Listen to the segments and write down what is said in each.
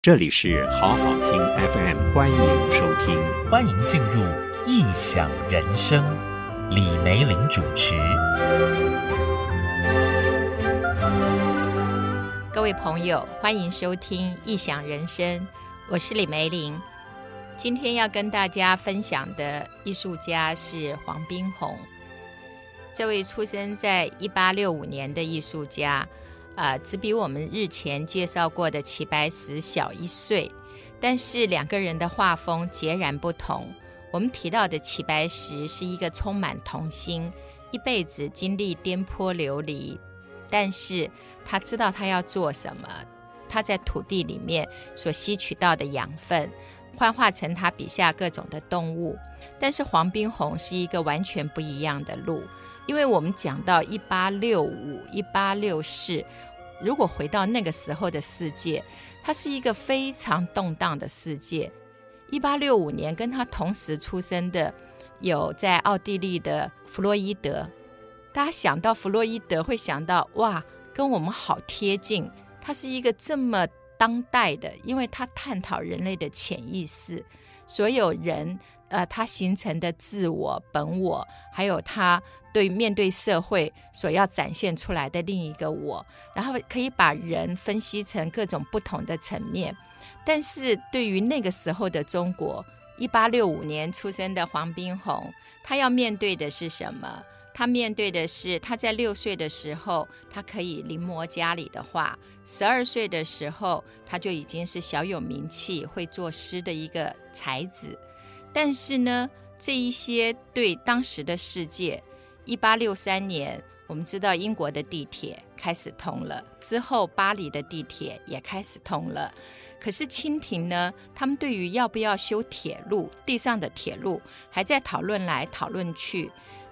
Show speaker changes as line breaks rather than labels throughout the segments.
这里是好好听 FM，欢迎收听，
欢迎进入异想人生，李梅玲主持。
各位朋友，欢迎收听异想人生，我是李梅玲。今天要跟大家分享的艺术家是黄宾虹，这位出生在一八六五年的艺术家。啊、只比我们日前介绍过的齐白石小一岁，但是两个人的画风截然不同。我们提到的齐白石是一个充满童心，一辈子经历颠簸流离，但是他知道他要做什么。他在土地里面所吸取到的养分，幻化成他笔下各种的动物。但是黄宾虹是一个完全不一样的路，因为我们讲到一八六五、一八六四。如果回到那个时候的世界，它是一个非常动荡的世界。一八六五年跟他同时出生的有在奥地利的弗洛伊德，大家想到弗洛伊德会想到哇，跟我们好贴近。他是一个这么当代的，因为他探讨人类的潜意识，所有人。呃，他形成的自我、本我，还有他对面对社会所要展现出来的另一个我，然后可以把人分析成各种不同的层面。但是对于那个时候的中国，一八六五年出生的黄宾虹，他要面对的是什么？他面对的是他在六岁的时候，他可以临摹家里的画；十二岁的时候，他就已经是小有名气、会作诗的一个才子。但是呢，这一些对当时的世界，一八六三年，我们知道英国的地铁开始通了，之后巴黎的地铁也开始通了。可是清廷呢，他们对于要不要修铁路，地上的铁路还在讨论来讨论去。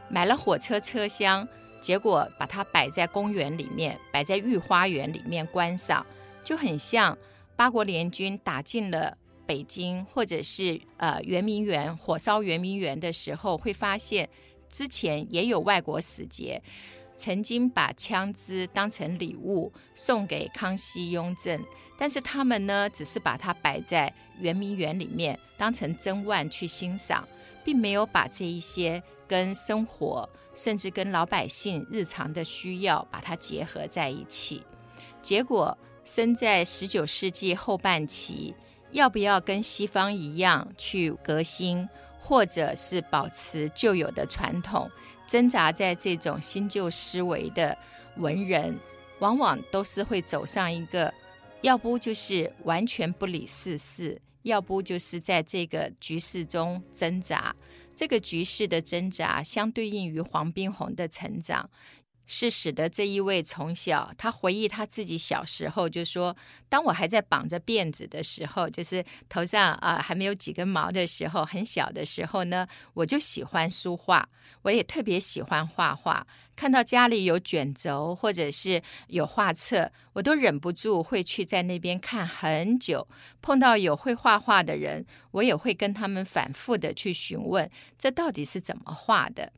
买了火车车厢，结果把它摆在公园里面，摆在御花园里面观赏，就很像八国联军打进了。北京或者是呃圆明园火烧圆明园的时候，会发现之前也有外国使节曾经把枪支当成礼物送给康熙、雍正，但是他们呢，只是把它摆在圆明园里面当成珍玩去欣赏，并没有把这一些跟生活甚至跟老百姓日常的需要把它结合在一起。结果生在十九世纪后半期。要不要跟西方一样去革新，或者是保持旧有的传统？挣扎在这种新旧思维的文人，往往都是会走上一个，要不就是完全不理世事，要不就是在这个局势中挣扎。这个局势的挣扎，相对应于黄宾虹的成长。是使得这一位从小，他回忆他自己小时候，就说：“当我还在绑着辫子的时候，就是头上啊还没有几根毛的时候，很小的时候呢，我就喜欢书画，我也特别喜欢画画。看到家里有卷轴或者是有画册，我都忍不住会去在那边看很久。碰到有会画画的人，我也会跟他们反复的去询问，这到底是怎么画的？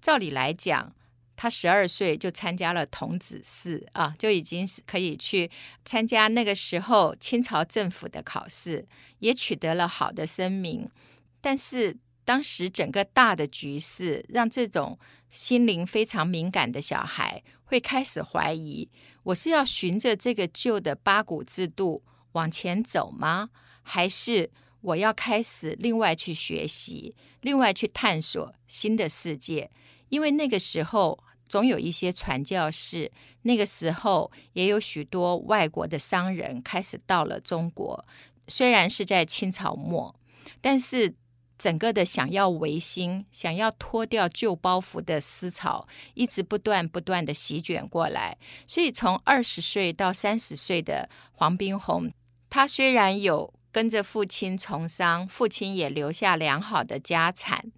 照理来讲。”他十二岁就参加了童子试啊，就已经是可以去参加那个时候清朝政府的考试，也取得了好的声名。但是当时整个大的局势，让这种心灵非常敏感的小孩会开始怀疑：我是要循着这个旧的八股制度往前走吗？还是我要开始另外去学习，另外去探索新的世界？因为那个时候。总有一些传教士，那个时候也有许多外国的商人开始到了中国。虽然是在清朝末，但是整个的想要维新、想要脱掉旧包袱的思潮，一直不断不断的席卷过来。所以从二十岁到三十岁的黄宾虹，他虽然有跟着父亲从商，父亲也留下良好的家产，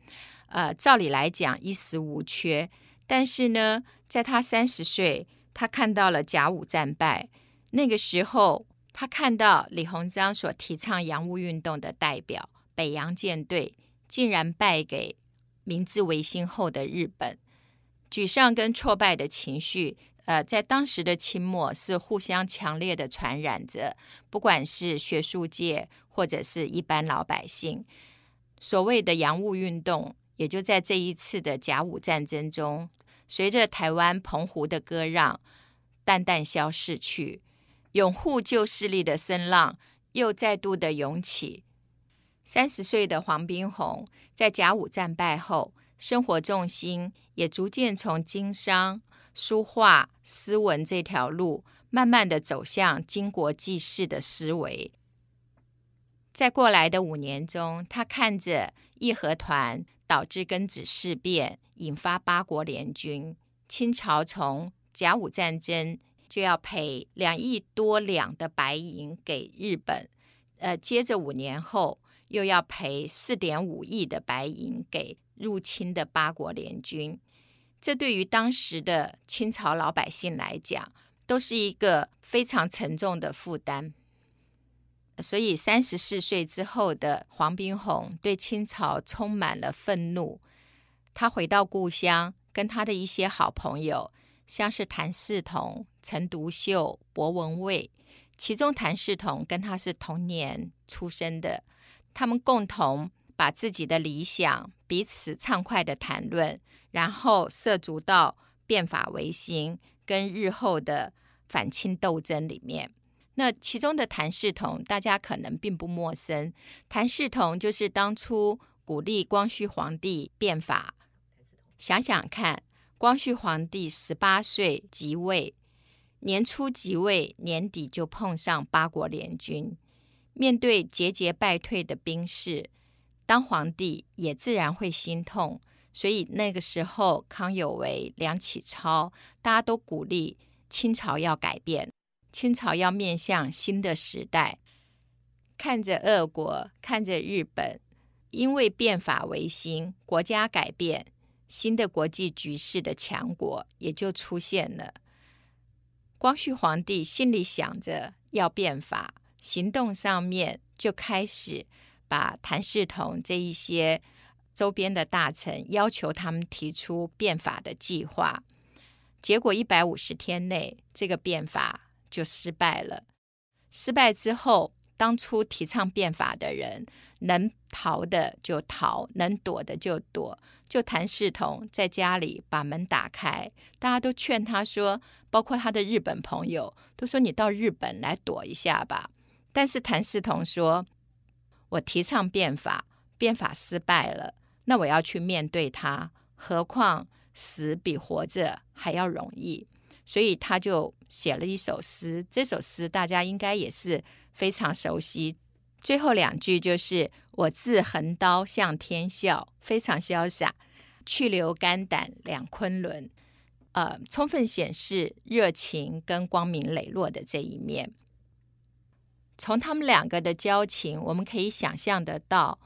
呃，照理来讲衣食无缺。但是呢，在他三十岁，他看到了甲午战败。那个时候，他看到李鸿章所提倡洋务运动的代表北洋舰队，竟然败给明治维新后的日本，沮丧跟挫败的情绪，呃，在当时的清末是互相强烈的传染着，不管是学术界或者是一般老百姓，所谓的洋务运动，也就在这一次的甲午战争中，随着台湾澎湖的割让，淡淡消逝去，拥护旧势力的声浪又再度的涌起。三十岁的黄宾虹在甲午战败后，生活重心也逐渐从经商。书画、诗文这条路，慢慢的走向经国济世的思维。在过来的五年中，他看着义和团导致庚子事变，引发八国联军，清朝从甲午战争就要赔两亿多两的白银给日本，呃，接着五年后又要赔四点五亿的白银给入侵的八国联军。这对于当时的清朝老百姓来讲，都是一个非常沉重的负担。所以，三十四岁之后的黄宾虹对清朝充满了愤怒。他回到故乡，跟他的一些好朋友，像是谭嗣同、陈独秀、柏文蔚，其中谭嗣同跟他是同年出生的，他们共同把自己的理想彼此畅快的谈论。然后涉足到变法维新跟日后的反清斗争里面，那其中的谭嗣同大家可能并不陌生。谭嗣同就是当初鼓励光绪皇帝变法。想想看，光绪皇帝十八岁即位，年初即位，年底就碰上八国联军，面对节节败退的兵士，当皇帝也自然会心痛。所以那个时候，康有为、梁启超，大家都鼓励清朝要改变，清朝要面向新的时代。看着俄国，看着日本，因为变法维新，国家改变，新的国际局势的强国也就出现了。光绪皇帝心里想着要变法，行动上面就开始把谭嗣同这一些。周边的大臣要求他们提出变法的计划，结果一百五十天内，这个变法就失败了。失败之后，当初提倡变法的人能逃的就逃，能躲的就躲。就谭嗣同在家里把门打开，大家都劝他说，包括他的日本朋友都说：“你到日本来躲一下吧。”但是谭嗣同说：“我提倡变法，变法失败了。”那我要去面对它，何况死比活着还要容易，所以他就写了一首诗。这首诗大家应该也是非常熟悉。最后两句就是“我自横刀向天笑”，非常潇洒，“去留肝胆两昆仑”，呃，充分显示热情跟光明磊落的这一面。从他们两个的交情，我们可以想象得到。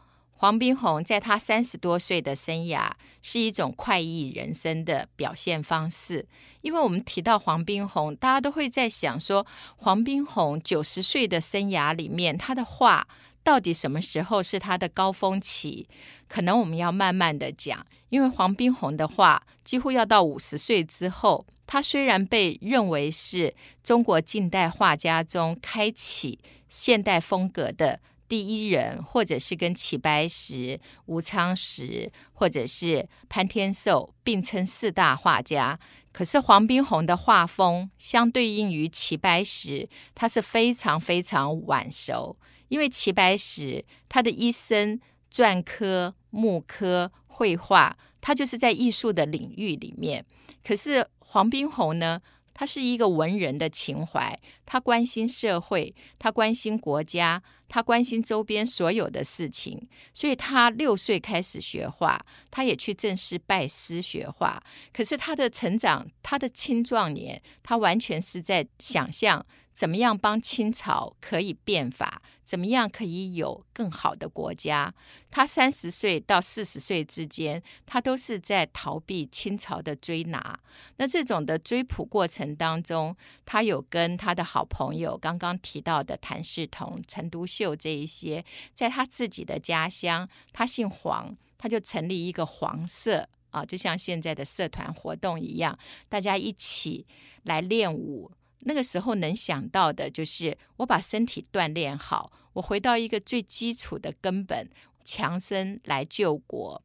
黄宾虹在他三十多岁的生涯是一种快意人生的表现方式，因为我们提到黄宾虹，大家都会在想说，黄宾虹九十岁的生涯里面，他的画到底什么时候是他的高峰期？可能我们要慢慢的讲，因为黄宾虹的画几乎要到五十岁之后，他虽然被认为是中国近代画家中开启现代风格的。第一人，或者是跟齐白石、吴昌实，或者是潘天寿并称四大画家。可是黄宾虹的画风相对应于齐白石，他是非常非常晚熟。因为齐白石他的一生篆刻、木刻、绘画，他就是在艺术的领域里面。可是黄宾虹呢？他是一个文人的情怀，他关心社会，他关心国家，他关心周边所有的事情。所以他六岁开始学画，他也去正式拜师学画。可是他的成长，他的青壮年，他完全是在想象怎么样帮清朝可以变法。怎么样可以有更好的国家？他三十岁到四十岁之间，他都是在逃避清朝的追拿。那这种的追捕过程当中，他有跟他的好朋友刚刚提到的谭嗣同、陈独秀这一些，在他自己的家乡，他姓黄，他就成立一个黄社，啊，就像现在的社团活动一样，大家一起来练舞。那个时候能想到的就是我把身体锻炼好，我回到一个最基础的根本，强身来救国。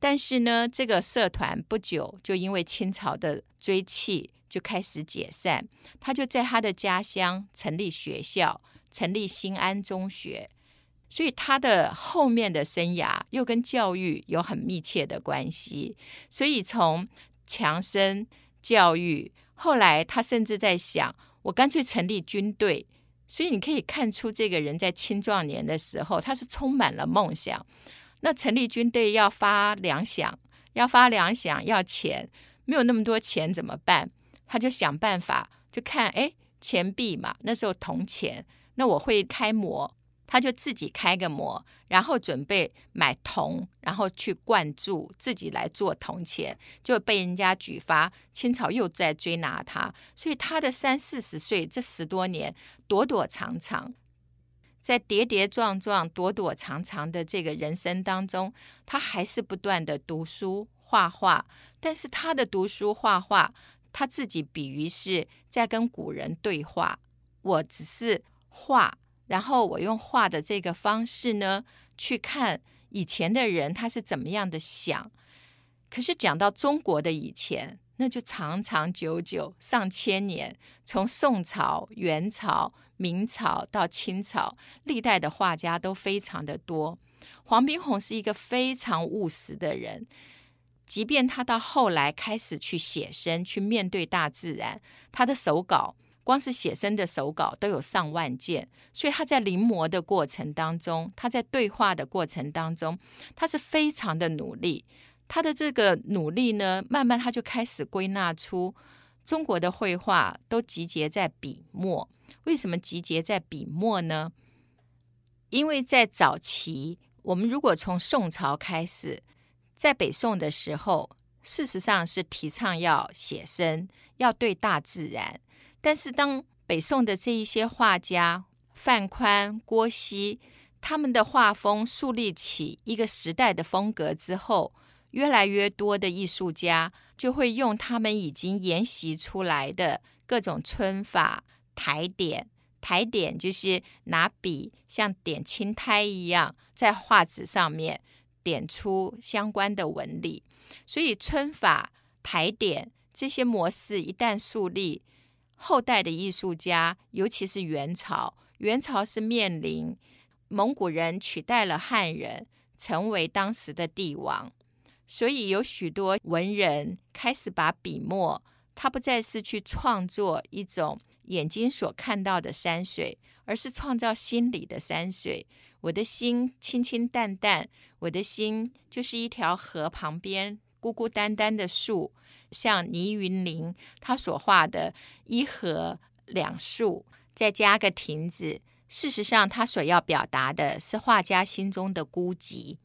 但是呢，这个社团不久就因为清朝的追弃就开始解散，他就在他的家乡成立学校，成立新安中学。所以他的后面的生涯又跟教育有很密切的关系。所以从强身教育，后来他甚至在想，我干脆成立军队。所以你可以看出，这个人在青壮年的时候，他是充满了梦想。那成立军队要发粮饷，要发粮饷要钱，没有那么多钱怎么办？他就想办法，就看哎，钱币嘛，那时候铜钱，那我会开模。他就自己开个模，然后准备买铜，然后去灌注，自己来做铜钱，就被人家举发。清朝又在追拿他，所以他的三四十岁这十多年躲躲藏藏，在跌跌撞撞、躲躲藏藏的这个人生当中，他还是不断的读书画画。但是他的读书画画，他自己比喻是在跟古人对话。我只是画。然后我用画的这个方式呢，去看以前的人他是怎么样的想。可是讲到中国的以前，那就长长久久上千年，从宋朝、元朝、明朝到清朝，历代的画家都非常的多。黄宾虹是一个非常务实的人，即便他到后来开始去写生，去面对大自然，他的手稿。光是写生的手稿都有上万件，所以他在临摹的过程当中，他在对话的过程当中，他是非常的努力。他的这个努力呢，慢慢他就开始归纳出中国的绘画都集结在笔墨。为什么集结在笔墨呢？因为在早期，我们如果从宋朝开始，在北宋的时候，事实上是提倡要写生，要对大自然。但是，当北宋的这一些画家范宽、郭熙他们的画风树立起一个时代的风格之后，越来越多的艺术家就会用他们已经研习出来的各种皴法、苔点。苔点就是拿笔像点青苔一样，在画纸上面点出相关的纹理。所以，皴法、苔点这些模式一旦树立，后代的艺术家，尤其是元朝，元朝是面临蒙古人取代了汉人，成为当时的帝王，所以有许多文人开始把笔墨，他不再是去创作一种眼睛所看到的山水，而是创造心里的山水。我的心清清淡淡，我的心就是一条河旁边孤孤单单的树。像倪云林他所画的一河两树，再加个亭子，事实上他所要表达的是画家心中的孤寂。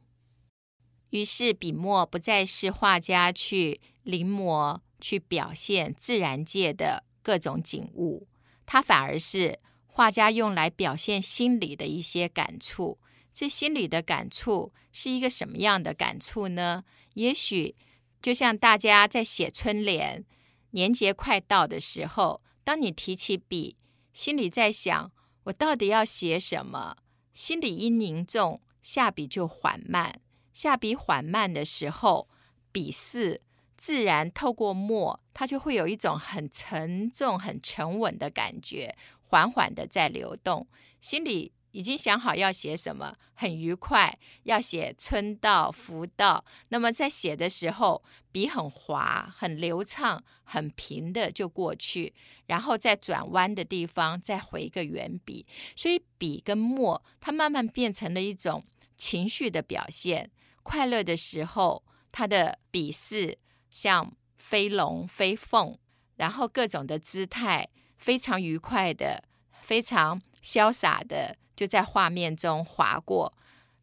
于是笔墨不再是画家去临摹、去表现自然界的各种景物，它反而是画家用来表现心里的一些感触。这心里的感触是一个什么样的感触呢？也许。就像大家在写春联，年节快到的时候，当你提起笔，心里在想我到底要写什么，心里一凝重，下笔就缓慢。下笔缓慢的时候，笔势自然透过墨，它就会有一种很沉重、很沉稳的感觉，缓缓的在流动，心里。已经想好要写什么，很愉快，要写春到福到。那么在写的时候，笔很滑，很流畅，很平的就过去，然后在转弯的地方再回个圆笔。所以笔跟墨，它慢慢变成了一种情绪的表现。快乐的时候，它的笔势像飞龙飞凤，然后各种的姿态非常愉快的，非常潇洒的。就在画面中划过，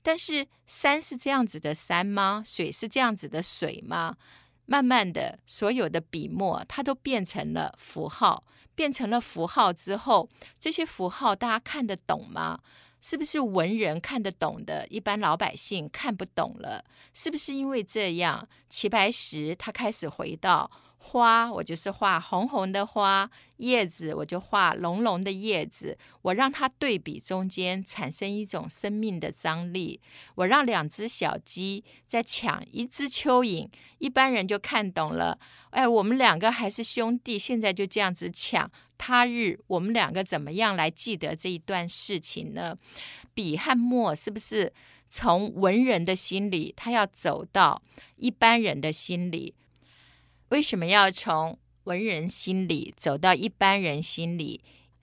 但是山是这样子的山吗？水是这样子的水吗？慢慢的，所有的笔墨它都变成了符号，变成了符号之后，这些符号大家看得懂吗？是不是文人看得懂的，一般老百姓看不懂了？是不是因为这样，齐白石他开始回到花，我就是画红红的花；叶子，我就画浓浓的叶子。我让它对比中间产生一种生命的张力。我让两只小鸡在抢一只蚯蚓，一般人就看懂了。哎，我们两个还是兄弟，现在就这样子抢。他日我们两个怎么样来记得这一段事情呢？笔和墨是不是从文人的心里，他要走到一般人的心里？为什么要从文人心里走到一般人心里？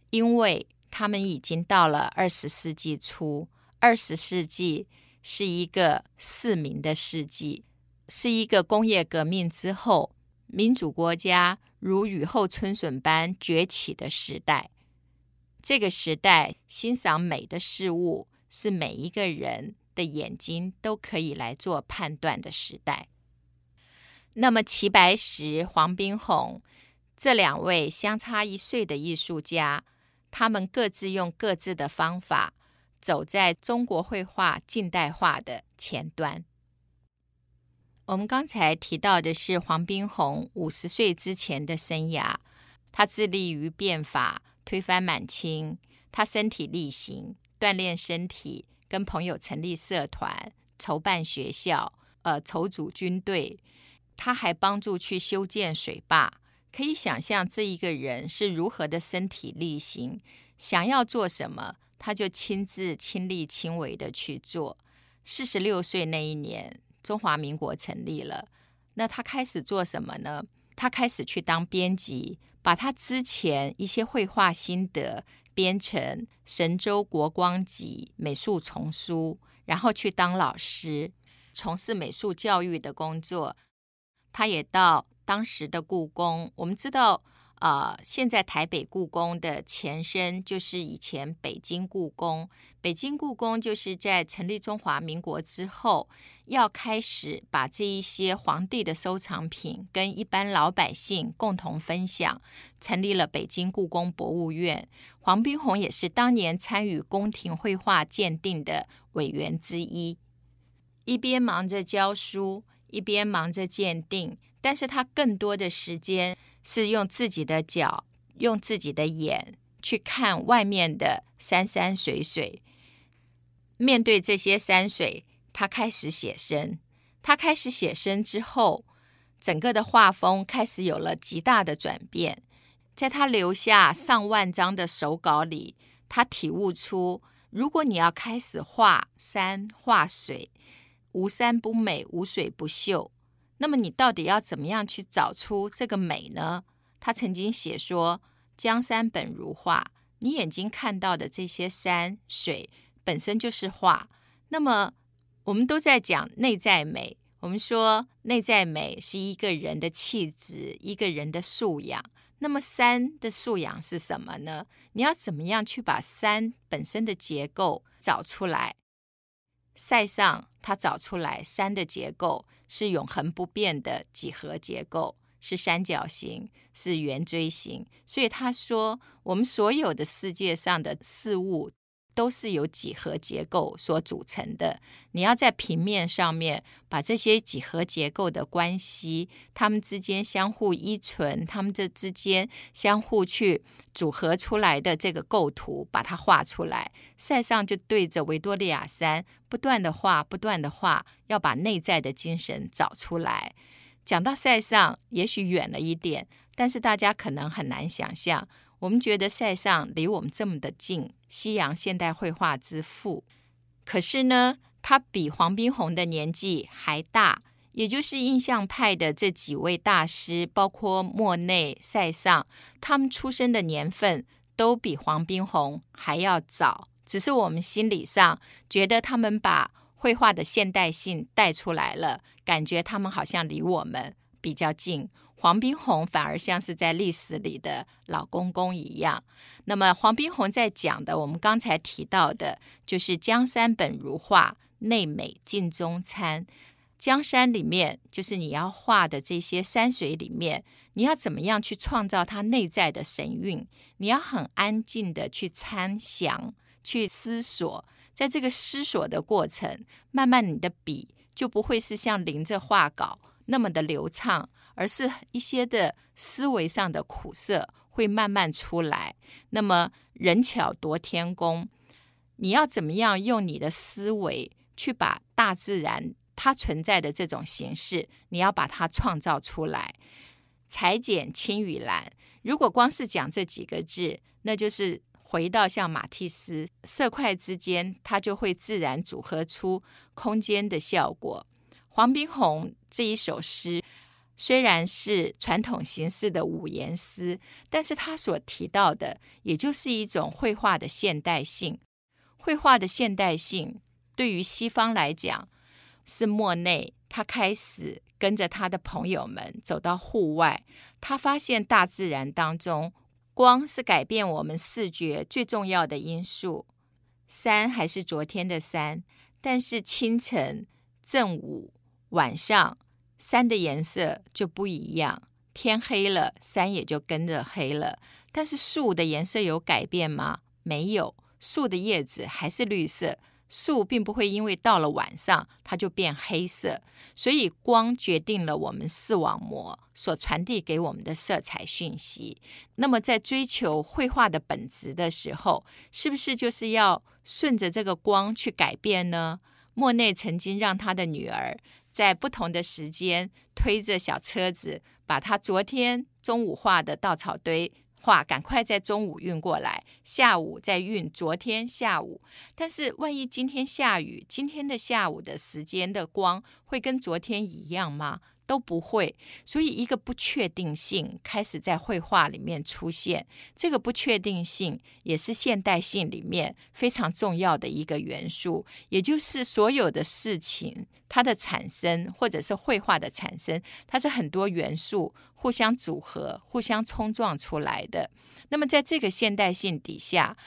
因为他们已经到了二十世纪初，二十世纪是一个市民的世纪，是一个工业革命之后民主国家。如雨后春笋般崛起的时代，这个时代欣赏美的事物是每一个人的眼睛都可以来做判断的时代。那么，齐白石、黄宾虹这两位相差一岁的艺术家，他们各自用各自的方法，走在中国绘画近代化的前端。我们刚才提到的是黄宾虹五十岁之前的生涯，他致力于变法，推翻满清。他身体力行，锻炼身体，跟朋友成立社团，筹办学校，呃，筹组军队。他还帮助去修建水坝。可以想象这一个人是如何的身体力行，想要做什么，他就亲自亲力亲为的去做。四十六岁那一年。中华民国成立了，那他开始做什么呢？他开始去当编辑，把他之前一些绘画心得编成《神州国光集》美术丛书，然后去当老师，从事美术教育的工作。他也到当时的故宫，我们知道。呃，现在台北故宫的前身就是以前北京故宫。北京故宫就是在成立中华民国之后，要开始把这一些皇帝的收藏品跟一般老百姓共同分享，成立了北京故宫博物院。黄宾虹也是当年参与宫廷绘画鉴定的委员之一，一边忙着教书，一边忙着鉴定，但是他更多的时间。是用自己的脚，用自己的眼去看外面的山山水水。面对这些山水，他开始写生。他开始写生之后，整个的画风开始有了极大的转变。在他留下上万张的手稿里，他体悟出：如果你要开始画山画水，无山不美，无水不秀。那么你到底要怎么样去找出这个美呢？他曾经写说：“江山本如画，你眼睛看到的这些山水本身就是画。那么我们都在讲内在美，我们说内在美是一个人的气质，一个人的素养。那么山的素养是什么呢？你要怎么样去把山本身的结构找出来？塞尚他找出来山的结构。”是永恒不变的几何结构，是三角形，是圆锥形。所以他说，我们所有的世界上的事物都是由几何结构所组成的。你要在平面上面把这些几何结构的关系，它们之间相互依存，它们这之间相互去组合出来的这个构图，把它画出来。塞尚就对着维多利亚山不断的画，不断的画，要把内在的精神找出来。讲到塞尚，也许远了一点，但是大家可能很难想象。我们觉得塞尚离我们这么的近，西洋现代绘画之父。可是呢，他比黄宾虹的年纪还大，也就是印象派的这几位大师，包括莫内、塞尚，他们出生的年份都比黄宾虹还要早。只是我们心理上觉得他们把绘画的现代性带出来了，感觉他们好像离我们比较近。黄宾虹反而像是在历史里的老公公一样。那么，黄宾虹在讲的，我们刚才提到的，就是“江山本如画，内美镜中参”。江山里面，就是你要画的这些山水里面，你要怎么样去创造它内在的神韵？你要很安静的去参详，去思索，在这个思索的过程，慢慢你的笔就不会是像临着画稿那么的流畅，而是一些的思维上的苦涩会慢慢出来。那么人巧夺天工，你要怎么样用你的思维去把大自然它存在的这种形式，你要把它创造出来。裁剪青与蓝，如果光是讲这几个字，那就是回到像马蒂斯色块之间，它就会自然组合出空间的效果。黄宾虹这一首诗虽然是传统形式的五言诗，但是他所提到的，也就是一种绘画的现代性。绘画的现代性对于西方来讲，是莫内他开始。跟着他的朋友们走到户外，他发现大自然当中，光是改变我们视觉最重要的因素。山还是昨天的山，但是清晨、正午、晚上，山的颜色就不一样。天黑了，山也就跟着黑了。但是树的颜色有改变吗？没有，树的叶子还是绿色。树并不会因为到了晚上它就变黑色，所以光决定了我们视网膜所传递给我们的色彩讯息。那么在追求绘画的本质的时候，是不是就是要顺着这个光去改变呢？莫内曾经让他的女儿在不同的时间推着小车子，把他昨天中午画的稻草堆。画赶快在中午运过来，下午再运昨天下午。但是万一今天下雨，今天的下午的时间的光会跟昨天一样吗？都不会，所以一个不确定性开始在绘画里面出现。这个不确定性也是现代性里面非常重要的一个元素，也就是所有的事情它的产生，或者是绘画的产生，它是很多元素互相组合、互相冲撞出来的。那么在这个现代性底下，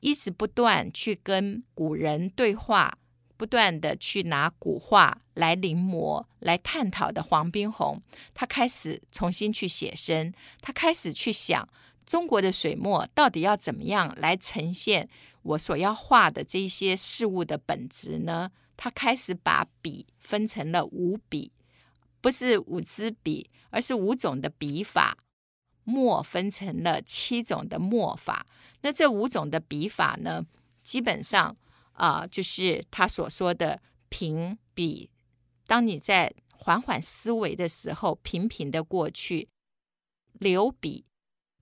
一直不断去跟古人对话。不断地去拿古画来临摹、来探讨的黄宾虹，他开始重新去写生，他开始去想中国的水墨到底要怎么样来呈现我所要画的这些事物的本质呢？他开始把笔分成了五笔，不是五支笔，而是五种的笔法；墨分成了七种的墨法。那这五种的笔法呢，基本上。啊、就是他所说的平笔。当你在缓缓思维的时候，平平的过去。留笔，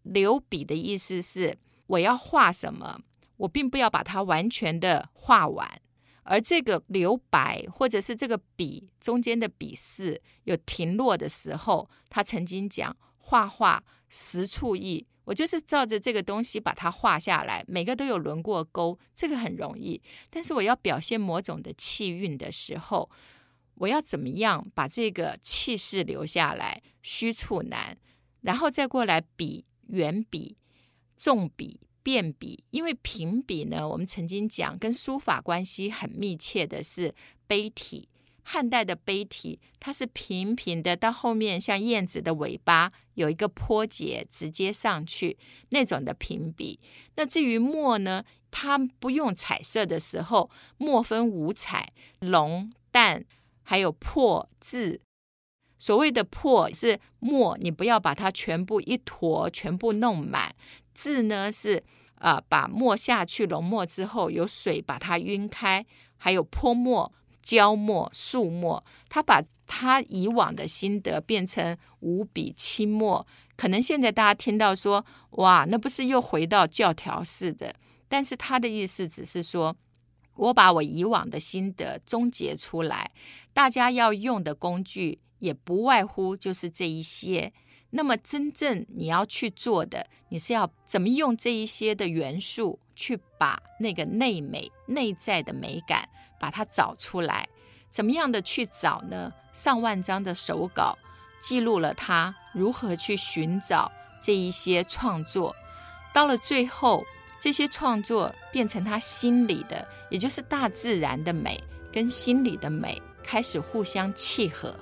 留笔的意思是我要画什么，我并不要把它完全的画完。而这个留白，或者是这个笔中间的笔势有停落的时候，他曾经讲画画实处意。我就是照着这个东西把它画下来，每个都有轮过勾，这个很容易。但是我要表现某种的气韵的时候，我要怎么样把这个气势留下来？虚处难，然后再过来比、圆笔、重笔、变笔。因为平笔呢，我们曾经讲跟书法关系很密切的是碑体。汉代的碑体，它是平平的，到后面像燕子的尾巴有一个坡节，直接上去那种的平笔。那至于墨呢，它不用彩色的时候，墨分五彩：浓、淡，还有破、字。所谓的破是墨，你不要把它全部一坨全部弄满；字呢是啊、呃，把墨下去浓墨之后，有水把它晕开，还有泼墨。焦墨、素墨，他把他以往的心得变成五笔七墨。可能现在大家听到说，哇，那不是又回到教条式的？但是他的意思只是说，我把我以往的心得总结出来，大家要用的工具也不外乎就是这一些。那么真正你要去做的，你是要怎么用这一些的元素去把那个内美、内在的美感。把它找出来，怎么样的去找呢？上万张的手稿记录了他如何去寻找这一些创作，到了最后，这些创作变成他心里的，也就是大自然的美跟心里的美开始互相契合。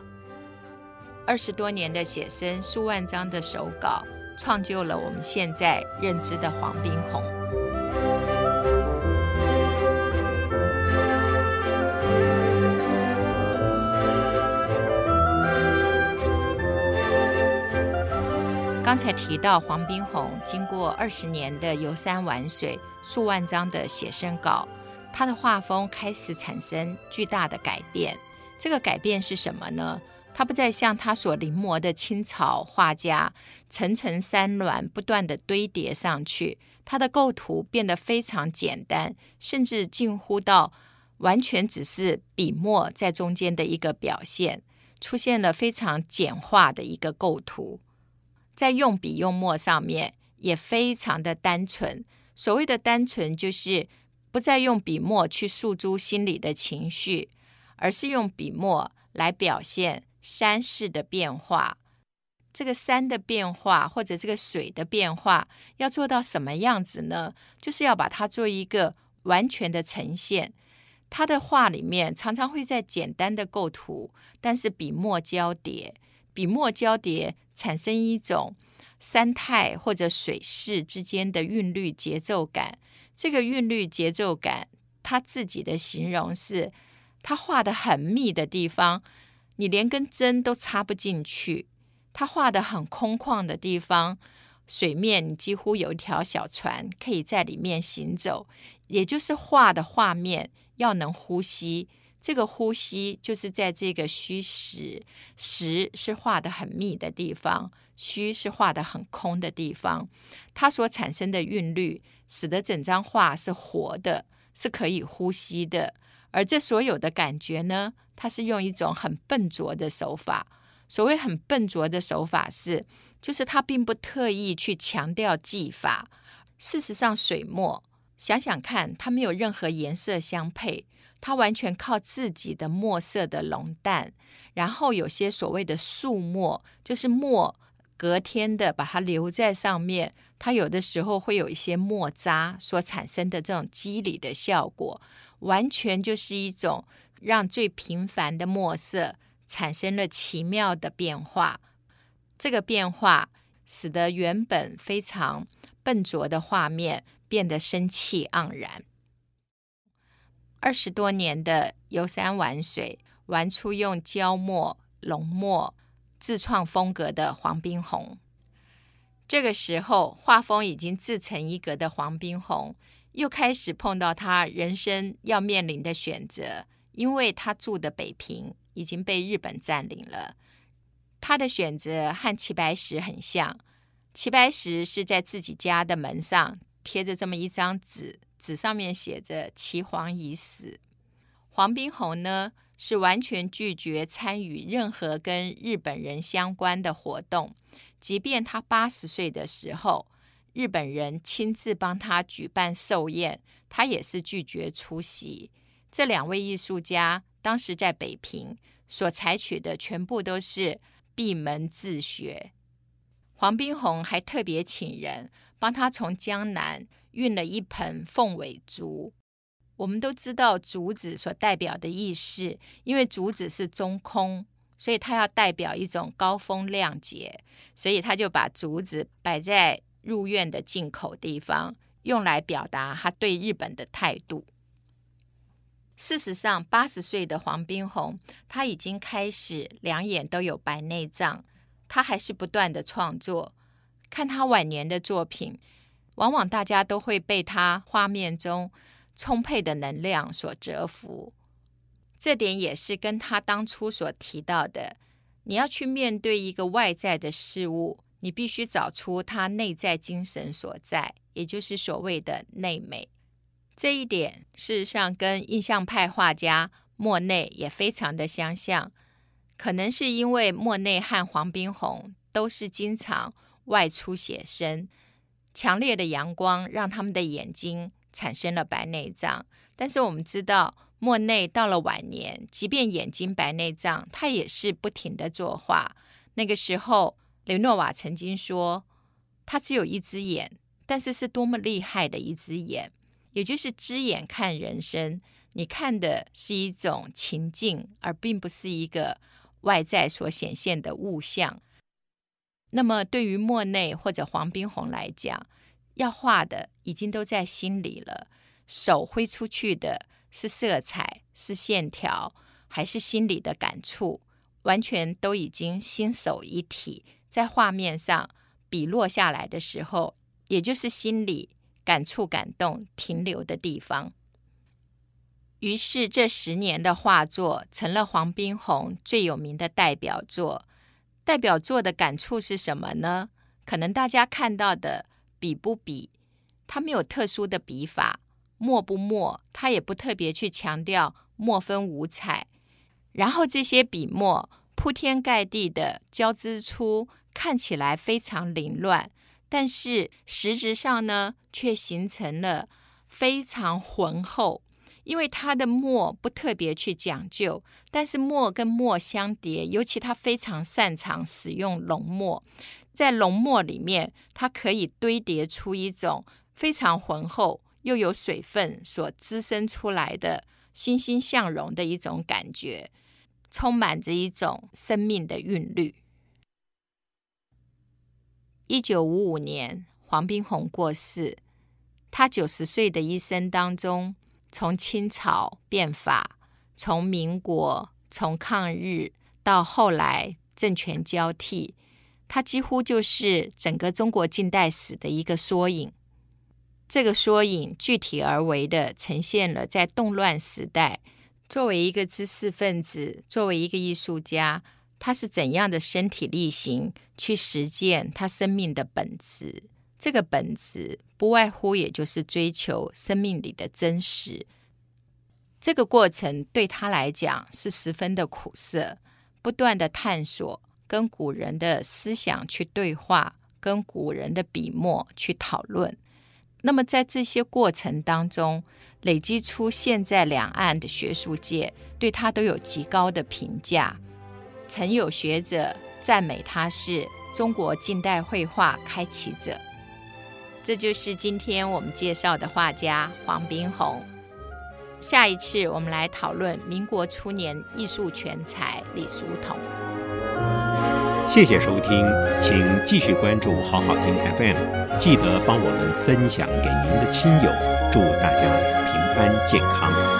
二十多年的写生，数万张的手稿，创就了我们现在认知的黄宾虹。刚才提到黄宾虹经过二十年的游山玩水、数万张的写生稿，他的画风开始产生巨大的改变。这个改变是什么呢？他不再像他所临摹的清朝画家层层山峦不断地堆叠上去，他的构图变得非常简单，甚至近乎到完全只是笔墨在中间的一个表现，出现了非常简化的一个构图，在用笔用墨上面也非常的单纯。所谓的单纯，就是不再用笔墨去诉诸心里的情绪，而是用笔墨来表现。山势的变化，这个山的变化或者这个水的变化，要做到什么样子呢？就是要把它做一个完全的呈现。他的画里面常常会在简单的构图，但是笔墨交叠，笔墨交叠产生一种山态或者水势之间的韵律节奏感。这个韵律节奏感，他自己的形容是，他画得很密的地方。你连根针都插不进去。他画的很空旷的地方，水面你几乎有一条小船可以在里面行走。也就是画的画面要能呼吸，这个呼吸就是在这个虚实，实是画的很密的地方，虚是画的很空的地方。它所产生的韵律，使得整张画是活的，是可以呼吸的。而这所有的感觉呢，它是用一种很笨拙的手法。所谓很笨拙的手法是，就是它并不特意去强调技法。事实上，水墨想想看，它没有任何颜色相配，它完全靠自己的墨色的浓淡。然后有些所谓的素墨，就是墨隔天的把它留在上面，它有的时候会有一些墨渣所产生的这种肌理的效果。完全就是一种让最平凡的墨色产生了奇妙的变化，这个变化使得原本非常笨拙的画面变得生气盎然。二十多年的游山玩水，玩出用胶墨、浓墨自创风格的黄宾虹。这个时候，画风已经自成一格的黄宾虹。又开始碰到他人生要面临的选择，因为他住的北平已经被日本占领了。他的选择和齐白石很像，齐白石是在自己家的门上贴着这么一张纸，纸上面写着“齐黄已死”。黄宾虹呢，是完全拒绝参与任何跟日本人相关的活动，即便他八十岁的时候。日本人亲自帮他举办寿宴，他也是拒绝出席。这两位艺术家当时在北平所采取的全部都是闭门自学。黄宾虹还特别请人帮他从江南运了一盆凤尾竹。我们都知道竹子所代表的意思，因为竹子是中空，所以它要代表一种高风亮节，所以他就把竹子摆在。入院的进口地方，用来表达他对日本的态度。事实上，八十岁的黄宾虹，他已经开始两眼都有白内障，他还是不断的创作。看他晚年的作品，往往大家都会被他画面中充沛的能量所折服。这点也是跟他当初所提到的，你要去面对一个外在的事物。你必须找出他内在精神所在，也就是所谓的内美。这一点事实上跟印象派画家莫内也非常的相像。可能是因为莫内和黄宾虹都是经常外出写生，强烈的阳光让他们的眼睛产生了白内障。但是我们知道，莫内到了晚年，即便眼睛白内障，他也是不停的作画。那个时候。雷诺瓦曾经说，他只有一只眼，但是是多么厉害的一只眼，也就是只眼看人生，你看的是一种情境，而并不是一个外在所显现的物象。那么，对于莫内或者黄宾虹来讲，要画的已经都在心里了，手挥出去的是色彩，是线条，还是心里的感触，完全都已经心手一体。在画面上笔落下来的时候，也就是心里感触、感动停留的地方。于是，这十年的画作成了黄宾虹最有名的代表作。代表作的感触是什么呢？可能大家看到的笔不笔，他没有特殊的笔法；墨不墨，他也不特别去强调墨分五彩。然后这些笔墨铺天盖地的交织出，看起来非常凌乱，但是实质上呢，却形成了非常浑厚。因为它的墨不特别去讲究，但是墨跟墨相叠，尤其他非常擅长使用浓墨，在浓墨里面，它可以堆叠出一种非常浑厚又有水分所滋生出来的欣欣向荣的一种感觉，充满着一种生命的韵律。一九五五年，黄宾虹过世，他九十岁的一生当中。从清朝变法，从民国，从抗日到后来政权交替，它几乎就是整个中国近代史的一个缩影。这个缩影具体而为的呈现了在动乱时代，作为一个知识分子，作为一个艺术家，他是怎样的身体力行去实践他生命的本质。这个本质不外乎也就是追求生命里的真实。这个过程对他来讲是十分的苦涩，不断的探索，跟古人的思想去对话，跟古人的笔墨去讨论。那么在这些过程当中，累积出现在两岸的学术界对他都有极高的评价。曾有学者赞美他是中国近代绘画开启者。这就是今天我们介绍的画家黄宾虹。下一次我们来讨论民国初年艺术全才李叔同。
谢谢收听，请继续关注好好听 FM，记得帮我们分享给您的亲友，祝大家平安健康。